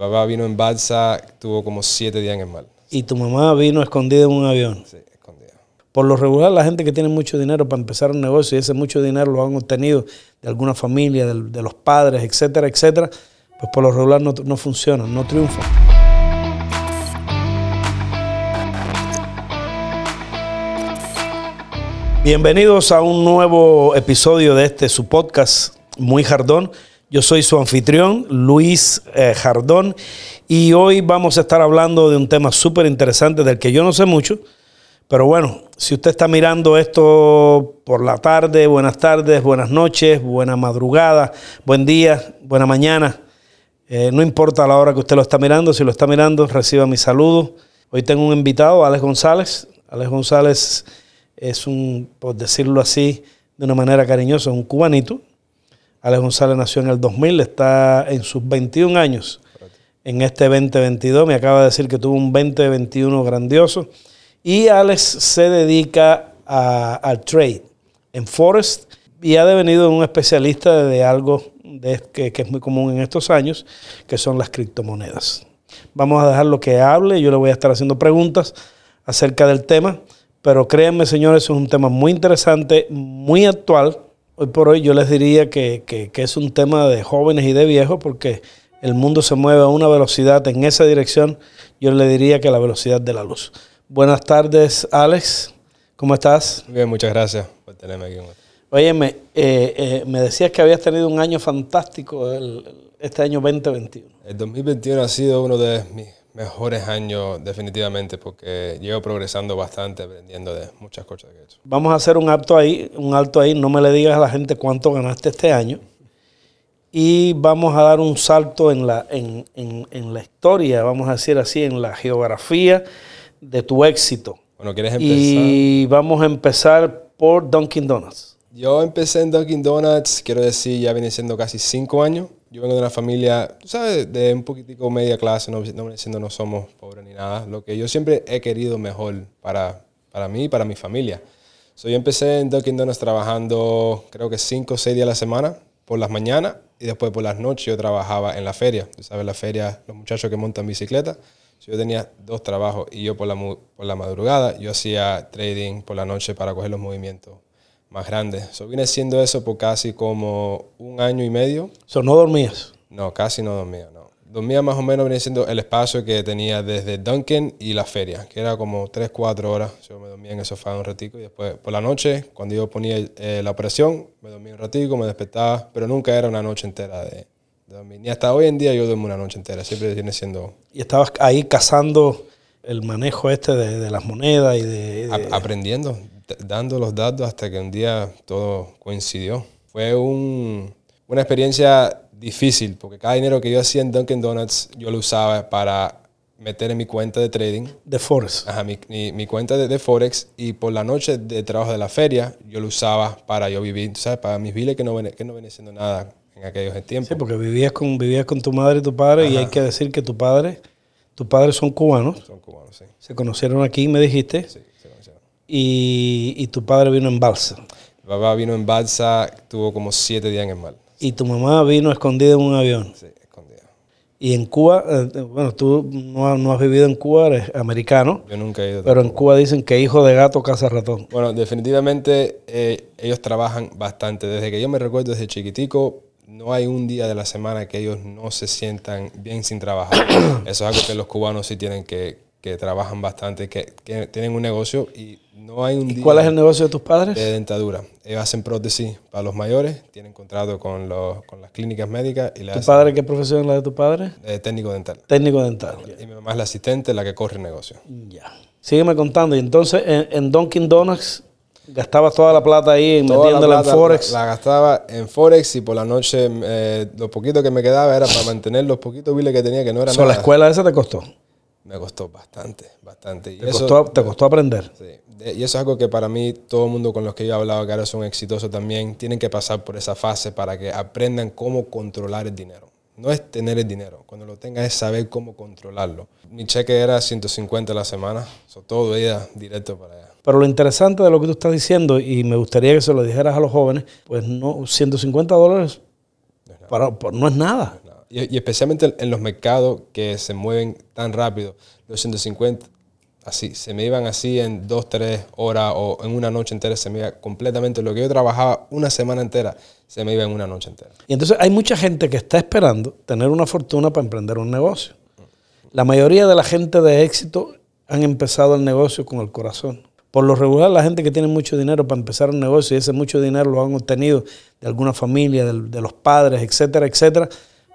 papá vino en balsa, tuvo como siete días en el mar. Y tu mamá vino escondida en un avión. Sí, escondida. Por lo regular, la gente que tiene mucho dinero para empezar un negocio y ese mucho dinero lo han obtenido de alguna familia, del- de, los padres, etcétera, etcétera, pues por lo regular no, no funcionan, no triunfan. Bienvenidos a un nuevo episodio de este su podcast Muy Jardón. Yo soy su anfitrión, Luis eh, Jardón, y hoy vamos a estar hablando de un tema súper interesante del que yo no sé mucho, pero bueno, si usted está mirando esto por la tarde, buenas tardes, buenas noches, buena madrugada, buen día, buena mañana, eh, no importa la hora que usted lo está mirando, si lo está mirando, reciba mi saludo. Hoy tengo un invitado, Alex González. Alex González es un, por decirlo así, de una manera cariñosa, un cubanito. Alex González nació en el 2000, está en sus 21 años en este 2022. Me acaba de decir que tuvo un 2021 grandioso. Y Alex se dedica al trade en Forest y ha devenido un especialista de algo que, que es muy común en estos años, que son las criptomonedas. Vamos a dejarlo que hable, yo le voy a estar haciendo preguntas acerca del tema, pero créanme señores, es un tema muy interesante, muy actual. Hoy por hoy yo les diría que, que- que es un tema de jóvenes y de viejos porque el mundo se mueve a una velocidad en esa dirección, yo le diría que la velocidad de la luz. Buenas tardes, Alex. ¿Cómo estás? Bien, muchas gracias por tenerme aquí. Óyeme, eh, eh, me decías que habías tenido un año fantástico el- este año 2021. El 2021 ha sido uno de mis mejores años definitivamente porque llevo progresando bastante, aprendiendo de muchas cosas que he hecho. Vamos a hacer un alto ahí, un alto ahí. No me le digas a la gente cuánto ganaste este año. Y vamos a dar un salto en la, en, en- en la historia, vamos a decir así, en la geografía de tu éxito. Bueno, ¿quieres empezar? Y vamos a empezar por Dunkin' Donuts. Yo empecé en Dunkin' Donuts, quiero decir, ya viene siendo casi cinco años. Yo vengo de una familia, tú ¿sabes? De un poquitico media clase, no, no diciendo no somos pobres ni nada. Lo que yo siempre he querido mejor para, para mí y para mi familia. So, yo empecé en Dunkin' Donuts trabajando creo que cinco o seis días a la semana, por las mañanas y después por las noches yo trabajaba en la feria. Tú sabes, la feria, los muchachos que montan bicicleta. Yo tenía dos trabajos y yo por la, por la madrugada yo hacía trading por la noche para coger los movimientos más grandes. So, vine haciendo eso por casi como un año y medio. So, no dormías. No, casi no dormía, no. Dormía más o menos, venía siendo el espacio que tenía desde Duncan y la feria, que era como 3, 4 horas. Yo me dormía en el sofá un ratico y después por la noche, cuando yo ponía eh, la operación, me dormía un ratico, me despertaba, pero nunca era una noche entera de, de dormir. Ni hasta hoy en día yo duermo una noche entera, siempre viene siendo Y estabas ahí cazando el manejo este de, de las monedas y de... de- aprendiendo, dando los datos hasta que un día todo coincidió. Fue un- una experiencia difícil porque cada dinero que yo hacía en Dunkin' Donuts yo lo usaba para meter en mi cuenta de trading, de Forest. ajá, mi, mi- mi cuenta de, de Forex y por la noche de trabajo de la feria yo lo usaba para yo vivir, ¿sabes? Para mis biles que no, ven- que no venía siendo nada en aquellos tiempos. Sí, porque vivías con, vivías con tu madre y tu padre y hay que decir que tu padre, tus padres son cubanos, Son cubanos, sí. se conocieron aquí, me dijiste, Sí. Y, y tu padre vino en balsa. Mi papá vino en balsa, tuvo como siete días en el mar. Y tu mamá vino escondida en un avión. Sí, escondida. Y en Cuba, eh, bueno, tú no, no has vivido en Cuba, eres americano, Yo nunca he ido. pero en Cuba dicen que hijo de gato caza ratón. Bueno, definitivamente eh, ellos trabajan bastante. Desde que yo me recuerdo desde chiquitico, no hay un día de la semana que ellos no se sientan bien sin trabajar. Eso es algo que los cubanos sí tienen que, que trabajan bastante, que, que tienen un negocio y no hay un día ¿Cuál es el negocio de tus padres? de dentadura. Ellos hacen prótesis para los mayores, tienen contrato con, los, con las clínicas médicas y le ¿Tu hacen padre qué profesión es la de tu padre? eh, técnico dental. Técnico dental. Y mi mamá es la asistente, la que corre el negocio. Ya. Sígueme contando. Y entonces en, en Dunkin' Donuts gastabas toda la plata ahí metiéndola en Forex. La, la gastaba en Forex y por la noche eh, lo poquito que me quedaba era para mantener los poquitos biles que tenía, que no era So, la escuela esa te costó. Me costó bastante, bastante. Y Te, eso, costó, te costó aprender. sí. Y eso es algo que para mí, todo el mundo con los que yo he hablado que ahora son exitosos también, tienen que pasar por esa fase para que aprendan cómo controlar el dinero. No es tener el dinero, cuando lo tengas es saber cómo controlarlo. Mi cheque era 150 a la semana, so, todo iba directo para allá. Pero lo interesante de lo que tú estás diciendo, y me gustaría que se lo dijeras a los jóvenes, pues no, 150 dólares para, para- no es nada. Nada. Y, especialmente en los mercados que se mueven tan rápido, los 150, así, se me iban así en dos, tres horas o en una noche entera, se me iba completamente. Lo que yo trabajaba una semana entera, se me iba en una noche entera. Y entonces hay mucha gente que está esperando tener una fortuna para emprender un negocio. La mayoría de la gente de éxito han empezado el negocio con el corazón. Por lo regular, la gente que tiene mucho dinero para empezar un negocio y ese mucho dinero lo han obtenido de alguna familia, de, de los padres, etcétera, etcétera,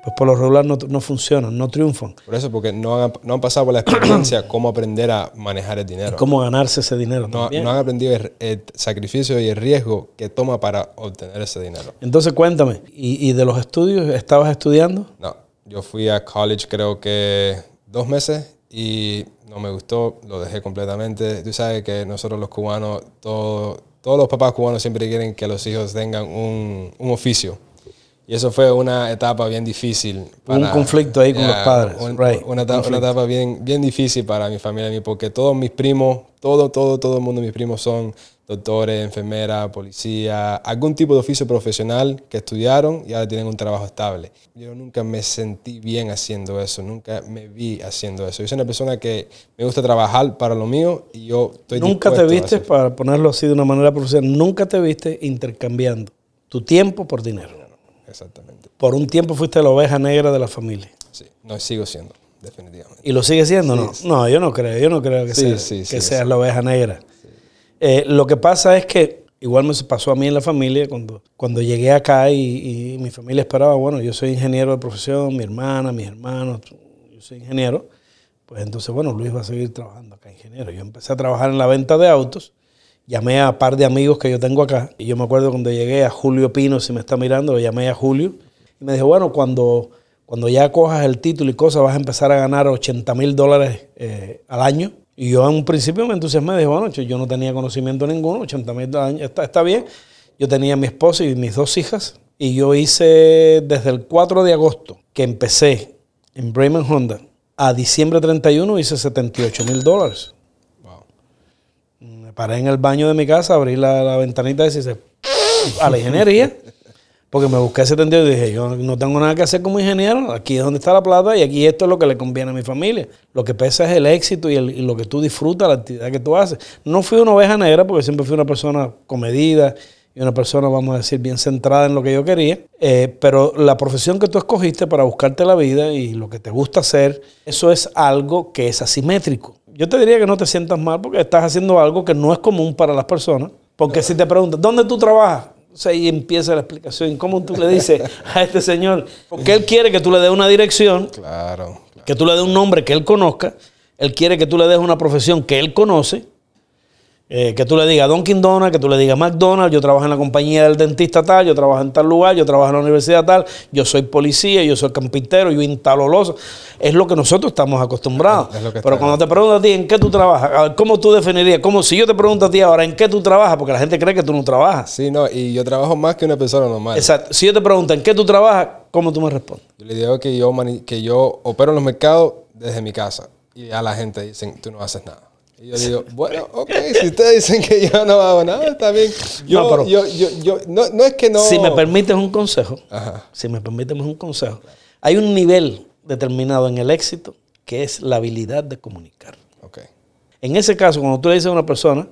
pues por lo regular no, no funcionan, no triunfan. Por eso, porque no han, no han pasado por la experiencia cómo aprender a manejar el dinero. Cómo ganarse ese dinero No, también. no han aprendido el, el sacrificio y el riesgo que toma para obtener ese dinero. Entonces cuéntame, ¿y, y de los estudios estabas estudiando? No, yo fui a college creo que dos meses y no me gustó, lo dejé completamente. Tú sabes que nosotros los cubanos, todo- todos los papás cubanos siempre quieren que los hijos tengan un, un oficio. Y eso fue una etapa bien difícil. Un conflicto ahí con los padres, un- right, Una, etapa, una etapa bien, bien difícil para mi familia y mí, porque todos mis primos, todo, todo, todo el mundo, mis primos son doctores, enfermeras, policía, algún tipo de oficio profesional que estudiaron y ahora tienen un trabajo estable. Yo nunca me sentí bien haciendo eso, nunca me vi haciendo eso. Yo soy una persona que me gusta trabajar para lo mío y yo estoy Nunca te viste, para ponerlo así de una manera profesional, nunca te viste intercambiando tu tiempo por dinero. Exactamente. Por un tiempo fuiste la oveja negra de la familia. Sí, no sigo siendo, definitivamente. ¿Y lo sigue siendo no? No, yo no creo, yo no creo que, Sí, sea- que seas la oveja negra. Eh, lo que pasa es que igual me pasó a mí en la familia cuando, cuando llegué acá y, y mi familia esperaba, bueno, yo soy ingeniero de profesión, mi hermana, mis hermanos, yo soy ingeniero, pues entonces, bueno, Luis va a seguir trabajando acá, ingeniero. Yo empecé a trabajar en la venta de autos, llamé a un par de amigos que yo tengo acá y yo me acuerdo cuando llegué a Julio Pino, si me está mirando, lo llamé a Julio y me dijo, bueno, cuando, cuando ya cojas el título y cosas vas a empezar a ganar 80 mil dólares eh, al año. Y yo en un principio me entusiasmé, dije, bueno, yo no tenía conocimiento ninguno, 80 mil al año, está, está bien. Yo tenía mi esposa y mis dos hijas y yo hice desde el 4 de agosto que empecé en Bremen Honda a diciembre 31 hice 78 mil dólares. Paré en el baño de mi casa, abrí la, la ventanita y dice, a la ingeniería. Porque me busqué 72 y dije, yo no tengo nada que hacer como ingeniero, aquí es donde está la plata y aquí esto es lo que le conviene a mi familia. Lo que pesa es el éxito y, el- lo que tú disfrutas, la actividad que tú haces. No fui una oveja negra porque siempre fui una persona comedida y una persona, vamos a decir, bien centrada en lo que yo quería. Eh, pero la profesión que tú escogiste para buscarte la vida y lo que te gusta hacer, eso es algo que es asimétrico. Yo te diría que no te sientas mal porque estás haciendo algo que no es común para las personas. Porque si te preguntan, ¿dónde tú trabajas? O sea, ahí empieza la explicación. ¿Cómo tú le dices a este señor? Porque él quiere que tú le des una dirección, Claro, claro. que tú le des un nombre que él conozca. Él quiere que tú le des una profesión que él conoce. Eh, que tú le digas Dunkin' Donuts, que tú le digas McDonald's, yo trabajo en la compañía del dentista tal, yo trabajo en tal lugar, yo trabajo en la universidad tal, yo soy policía, yo soy campintero, yo instalo losa. Es lo que nosotros estamos acostumbrados. Es- Pero cuando te pregunto a ti en qué tú trabajas, a ver, ¿cómo tú definirías? Como si yo te pregunto a ti ahora en qué tú trabajas, porque la gente cree que tú no trabajas. Sí, no, y yo trabajo más que una persona normal. Exacto. Si yo te pregunto en qué tú trabajas, ¿cómo tú me respondes? Yo le digo que yo, que yo opero en los mercados desde mi casa. Y a la gente dicen, tú no haces nada. Y yo digo, bueno, ok, si ustedes dicen que yo no hago nada, está bien. Yo, No, pero- yo, yo, yo- no, no es que no... Si me permites un consejo, Ajá. si me permites un consejo, hay un nivel determinado en el éxito que es la habilidad de comunicar. Ok. En ese caso, cuando tú le dices a una persona,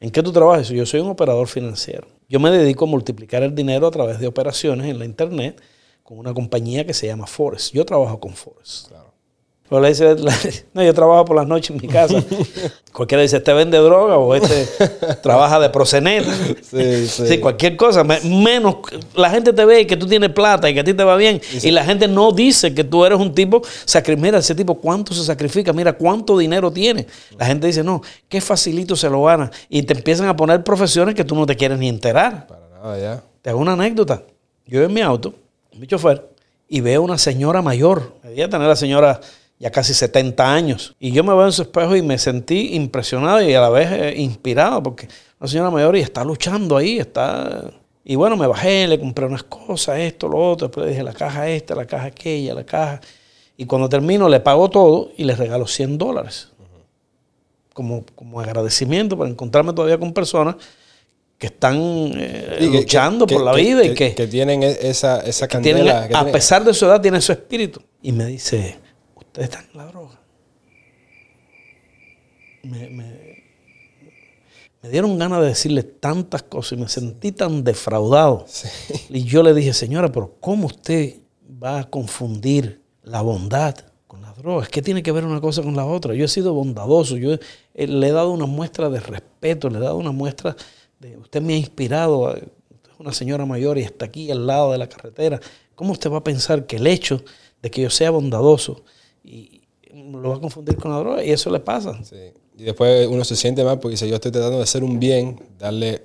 ¿en qué tú trabajas? Yo soy un operador financiero. Yo me dedico a multiplicar el dinero a través de operaciones en la internet con una compañía que se llama Forex. Yo trabajo con Forex. Claro. O le dice, no, yo trabajo por las noches en mi casa. Cualquiera dice, este vende droga o este trabaja de proseneta. Sí, sí. Sí, cualquier cosa. me- Menos, la gente te ve que tú tienes plata y que a ti te va bien. Y la gente no dice que tú eres un tipo, mira ese tipo cuánto se sacrifica, mira cuánto dinero tiene. La gente dice, no, qué facilito se lo gana. Y te empiezan a poner profesiones que tú no te quieres ni enterar. Para nada, ya. Te hago una anécdota. Yo en mi auto, mi chofer, y veo una señora mayor. Debía tener la señora ya casi 70 años. Y yo me veo en su espejo y me sentí impresionado y a la vez eh, inspirado porque una señora mayor y está luchando ahí, está... Y bueno, me bajé, le compré unas cosas, esto, lo otro. Después le dije la caja esta, la caja aquella, la caja. Y cuando termino le pago todo y le regalo 100 dólares. Como, como agradecimiento por encontrarme todavía con personas que están eh, luchando por la vida y que, que tienen e, esa, esa candela. a pesar de su edad, tienen su espíritu. Y me dice, están en la droga. Me, me, dieron ganas de decirle tantas cosas y me sentí tan defraudado. Y yo le dije, señora, pero ¿cómo usted va a confundir la bondad con las drogas? ¿Qué tiene que ver una cosa con la otra? Yo he sido bondadoso, yo le he dado una muestra de respeto, le he dado una muestra usted me ha inspirado, usted es una señora mayor y está aquí al lado de la carretera. ¿Cómo usted va a pensar que el hecho de que yo sea bondadoso y lo va a confundir con la droga? Y eso le pasa. Sí. Y después uno se siente mal porque dice, yo estoy tratando de hacer un bien, darle,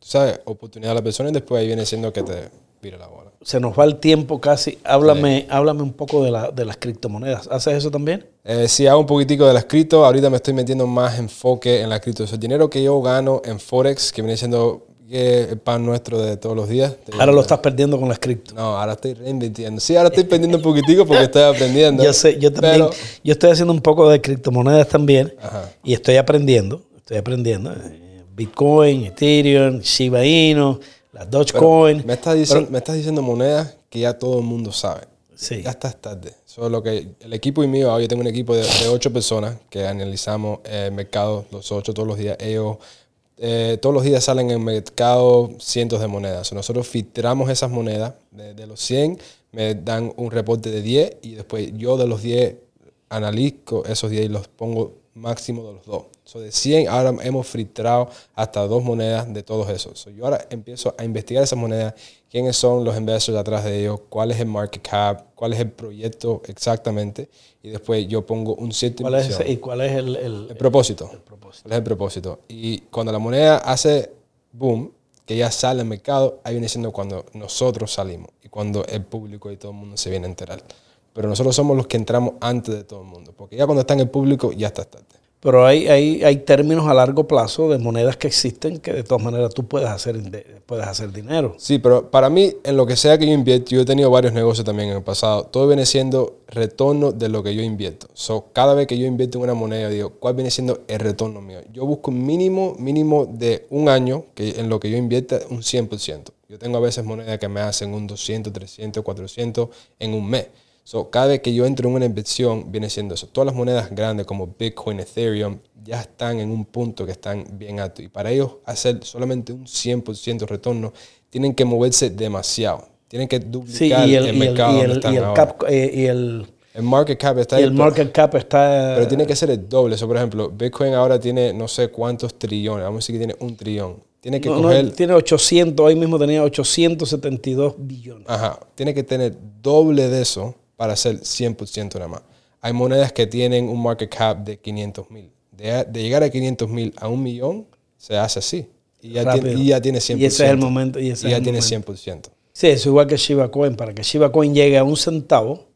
¿sabes? Oportunidad a la persona y después ahí viene siendo que te vira la bola. Se nos va el tiempo casi. Háblame, háblame un poco de, la, de las criptomonedas. ¿Haces eso también? Eh, sí, hago un poquitico de las cripto. Ahorita me estoy metiendo más enfoque en la cripto. el dinero que yo gano en Forex, que viene siendo el pan nuestro de todos los días. Ahora lo estás perdiendo con las cripto. No, ahora estoy reinvirtiendo. Sí, ahora estoy perdiendo un poquitico porque estoy aprendiendo. yo sé, yo también. Yo estoy haciendo un poco de criptomonedas también. Y estoy aprendiendo. Estoy aprendiendo. Eh, Bitcoin, Ethereum, Shiba Inu, las Dogecoin. Me estás, diciendo, me estás diciendo monedas que ya todo el mundo sabe. Sí. Ya está tarde. Solo que el equipo y mío, yo tengo un equipo de, ocho personas que analizamos el mercado, los ocho todos los días. Ellos eh, todos los días salen en el mercado cientos de monedas. Nosotros filtramos esas monedas. De, los 100 me dan un reporte de 10 y después yo de los 10 analizo esos 10 y los pongo máximo de los dos. So de 100 ahora hemos filtrado hasta dos monedas de todos esos. yo ahora empiezo a investigar esas monedas, quiénes son los investors atrás de ellos, cuál es el market cap, cuál es el proyecto exactamente, y después yo pongo un cierto ¿Cuál es ¿Y cuál es el, el, propósito? ¿Cuál es el propósito? Y cuando la moneda hace boom, que ya sale al mercado, ahí viene siendo cuando nosotros salimos y cuando el público y todo el mundo se viene a enterar. Pero nosotros somos los que entramos antes de todo el mundo, porque ya cuando está en el público ya está tarde. Pero hay, hay, hay términos a largo plazo de monedas que existen que de todas maneras tú puedes hacer, puedes hacer dinero. Sí, pero para mí, en lo que sea que yo invierto, yo he tenido varios negocios también en el pasado, todo viene siendo retorno de lo que yo invierto. So, cada vez que yo invierto en una moneda, digo, ¿cuál viene siendo el retorno mío? Yo busco un mínimo, mínimo de un año que en lo que yo invierta un 100%. Yo tengo a veces monedas que me hacen un 200, 300, 400 en un mes. So, cada vez que yo entro en una inversión, viene siendo eso. Todas las monedas grandes como Bitcoin, Ethereum, ya están en un punto que están bien alto. Y para ellos hacer solamente un 100% retorno, tienen que moverse demasiado. Tienen que duplicar el, mercado y el, donde están eh, y el, el market cap está y el market cap está pero tiene que ser el doble eso por ejemplo Bitcoin ahora tiene no sé cuántos trillones vamos a decir que tiene un trillón tiene que coger tiene 800 hoy mismo tenía 872 billones ajá tiene que tener doble de eso para ser 100% nada más. Hay monedas que tienen un market cap de 500 mil. De, llegar a 500 mil a un millón, se hace así. Y ya, tiene, y ya tiene 100%. Y ese es el momento. Y, ese ya tiene 100%. Sí, es igual que Shiba Coin. Para que Shiba Coin llegue a un centavo,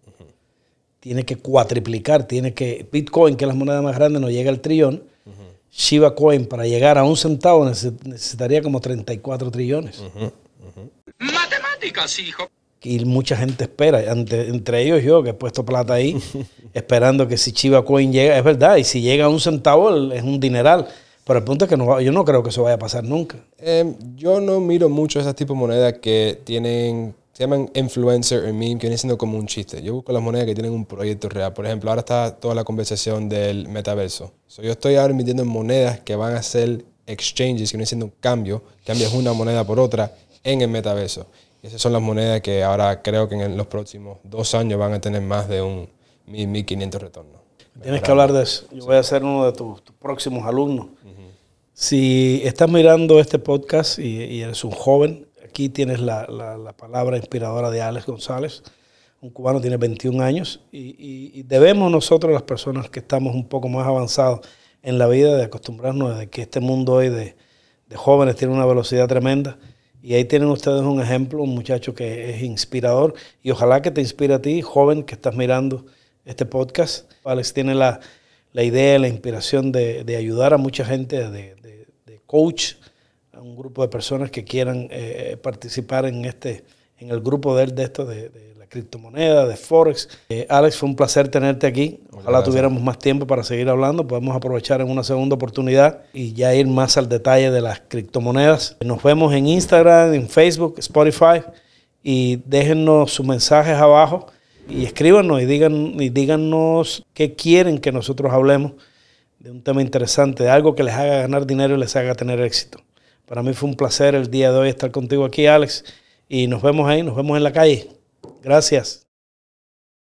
tiene que cuatriplicar. Tiene que. Bitcoin, que es la moneda más grande, no llega al trillón. Shiba Coin, para llegar a un centavo, necesitaría como 34 trillones. Matemáticas, hijo y mucha gente espera, entre, ellos yo que he puesto plata ahí, esperando que si Chiva Coin llega, es verdad, y si llega a un centavo es un dineral. Pero el punto es que no, yo no creo que eso vaya a pasar nunca. Em, yo no miro mucho esas tipos de monedas que tienen, se llaman influencer o meme, que vienen siendo como un chiste. Yo busco las monedas que tienen un proyecto real. Por ejemplo, ahora está toda la conversación del metaverso. yo estoy ahora invirtiendo en monedas que van a ser exchanges, que vienen siendo un cambio, cambias una moneda por otra en el metaverso esas son las monedas que ahora creo que en los próximos dos años van a tener más de un 1.500 retornos. Tienes que hablar de eso. Yo voy a ser uno de tus, próximos alumnos. Si estás mirando este podcast y, eres un joven, aquí tienes la, palabra inspiradora de Alex González. Un cubano tiene 21 años y, debemos nosotros, las personas que estamos un poco más avanzados en la vida, de acostumbrarnos a que este mundo hoy de, de jóvenes tiene una velocidad tremenda y ahí tienen ustedes un ejemplo, un muchacho que es inspirador y ojalá que te inspire a ti, joven que estás mirando este podcast. Alex tiene la, idea, la inspiración de, ayudar a mucha gente, de, coach, a un grupo de personas que quieran eh, participar en este, en el grupo de él de esto, de, de la criptomoneda, de Forex. Eh, Alex, fue un placer tenerte aquí. Ojalá gracias. tuviéramos más tiempo para seguir hablando. Podemos aprovechar en una segunda oportunidad y ya ir más al detalle de las criptomonedas. Nos vemos en Instagram, en Facebook, Spotify y déjennos sus mensajes abajo y escríbanos y, digan, y díganos qué quieren que nosotros hablemos de un tema interesante, de algo que les haga ganar dinero y les haga tener éxito. Para mí fue un placer el día de hoy estar contigo aquí, Alex, y nos vemos ahí, nos vemos en la calle. Gracias.